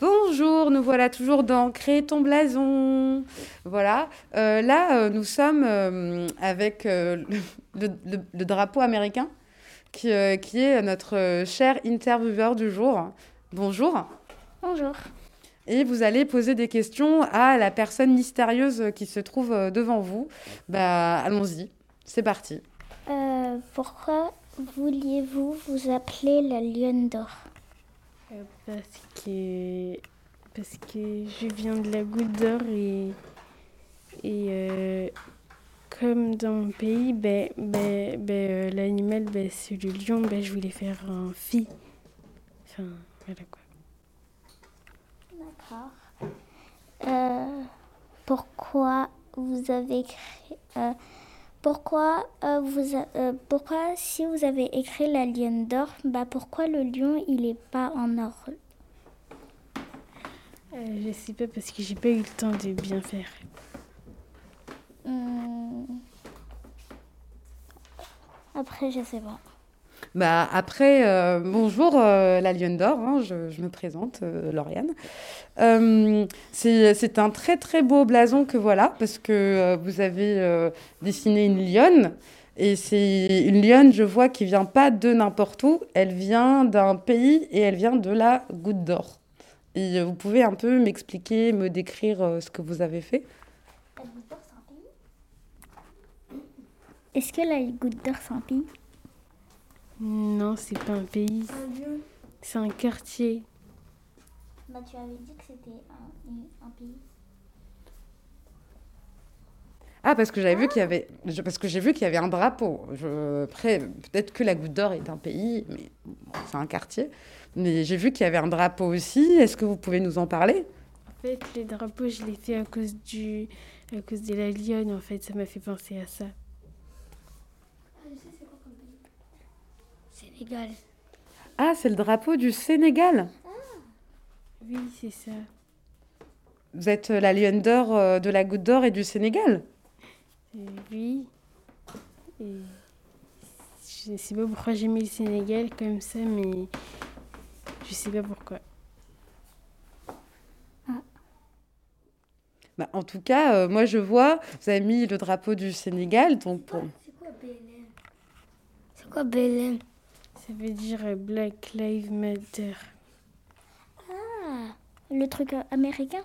Bonjour, nous voilà toujours dans Créer ton blason. Voilà, euh, là euh, nous sommes euh, avec le, le, drapeau américain qui, qui est notre cher intervieweur du jour. Bonjour. Bonjour. Et vous allez poser des questions à la personne mystérieuse qui se trouve devant vous. Bah, allons-y, c'est parti. pourquoi vouliez-vous vous appeler la lionne d'or? Parce que, parce que je viens de la Goutte d'Or et, et euh, comme dans mon pays, ben, ben, ben euh, l'animal, ben, c'est le lion, ben, je voulais faire un phi. Enfin, voilà quoi. D'accord. Euh, pourquoi vous avez créé. Pourquoi, euh, vous euh, pourquoi si vous avez écrit la lionne d'or, bah pourquoi le lion il est pas en or? Euh, Je sais pas parce que j'ai pas eu le temps de bien faire. Hmm. Après je sais pas. Bah après, euh, bonjour euh, la Lionne d'Or, hein, je, me présente, euh, Lauriane. c'est un très très beau blason que voilà, parce que vous avez dessiné une lionne. Et c'est une lionne, je vois, qui vient pas de n'importe où, elle vient d'un pays et elle vient de la Goutte d'Or. Et vous pouvez un peu m'expliquer, me décrire ce que vous avez fait? La Goutte d'Or, c'est un Est-ce que la Goutte d'Or, c'est un non, c'est pas un pays. C'est un quartier. Bah, tu avais dit que c'était un, pays. Ah, parce que j'avais vu qu'il y avait, parce que j'ai vu qu'il y avait un drapeau. Je, après, peut-être que la Goutte d'Or est un pays, mais c'est un quartier. Mais j'ai vu qu'il y avait un drapeau aussi. Est-ce que vous pouvez nous en parler? En fait, les drapeaux, je les fais à cause du, à cause de la lionne. En fait, ça m'a fait penser à ça. Ah, c'est le drapeau du Sénégal Oui, c'est ça. Vous êtes la lionne d'or euh, de la goutte d'or et du Sénégal euh, Oui. Et je ne sais pas pourquoi j'ai mis le Sénégal comme ça, mais je ne sais pas pourquoi. Ah. Bah, en tout cas, euh, moi je vois, vous avez mis le drapeau du Sénégal, donc pour... C'est quoi BLM C'est quoi BLM ça veut dire Black Lives Matter. Ah, le truc euh, américain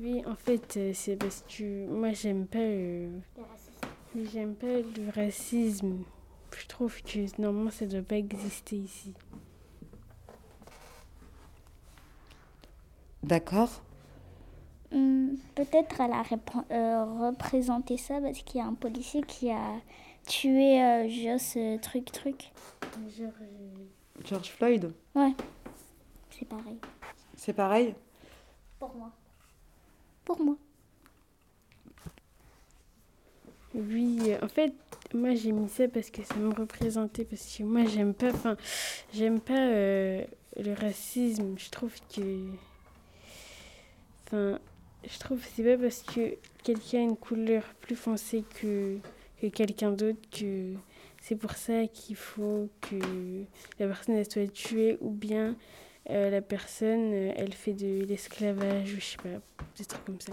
Oui, en fait, euh, c'est parce que moi, j'aime pas, le j'aime pas le racisme. Je trouve que normalement, ça ne doit pas exister ici. D'accord. Hmm, peut-être elle a euh, représenté ça parce qu'il y a un policier qui a tué euh, Joss truc truc. George Floyd Ouais, c'est pareil. C'est pareil Pour moi. Pour moi. Oui, en fait, moi j'ai mis ça parce que ça me représentait, parce que moi j'aime pas, enfin, j'aime pas euh, le racisme. Je trouve que, enfin, je trouve que c'est pas parce que quelqu'un a une couleur plus foncée que, que quelqu'un d'autre que c'est pour ça qu'il faut que la personne soit tuée ou bien euh, la personne euh, elle fait de l'esclavage ou je sais pas, des trucs comme ça.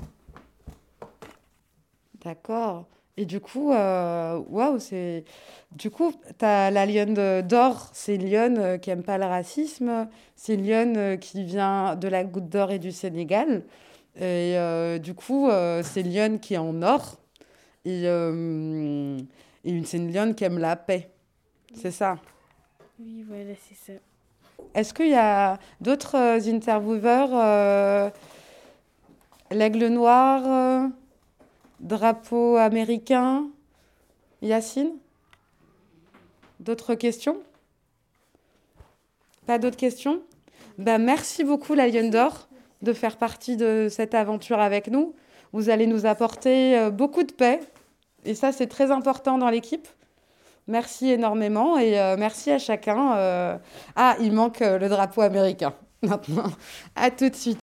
D'accord. Et du coup, euh, waouh, c'est. Du coup, as la lionne d'or, c'est lionne qui aime pas le racisme. C'est lionne qui vient de la goutte d'or et du Sénégal. Et du coup, c'est lionne qui est en or. Et et c'est une lionne qui aime la paix. C'est ça Oui, voilà, c'est ça. Est-ce qu'il y a d'autres euh, intervieweurs euh, L'aigle noir, euh, drapeau américain, Yacine? D'autres questions? Pas d'autres questions? Ben, Merci beaucoup, la Lionne d'Or, de faire partie de cette aventure avec nous. Vous allez nous apporter beaucoup de paix et ça, c'est très important dans l'équipe. Merci énormément et euh, merci à chacun. Euh. Ah, il manque euh, le drapeau américain maintenant. À tout de suite.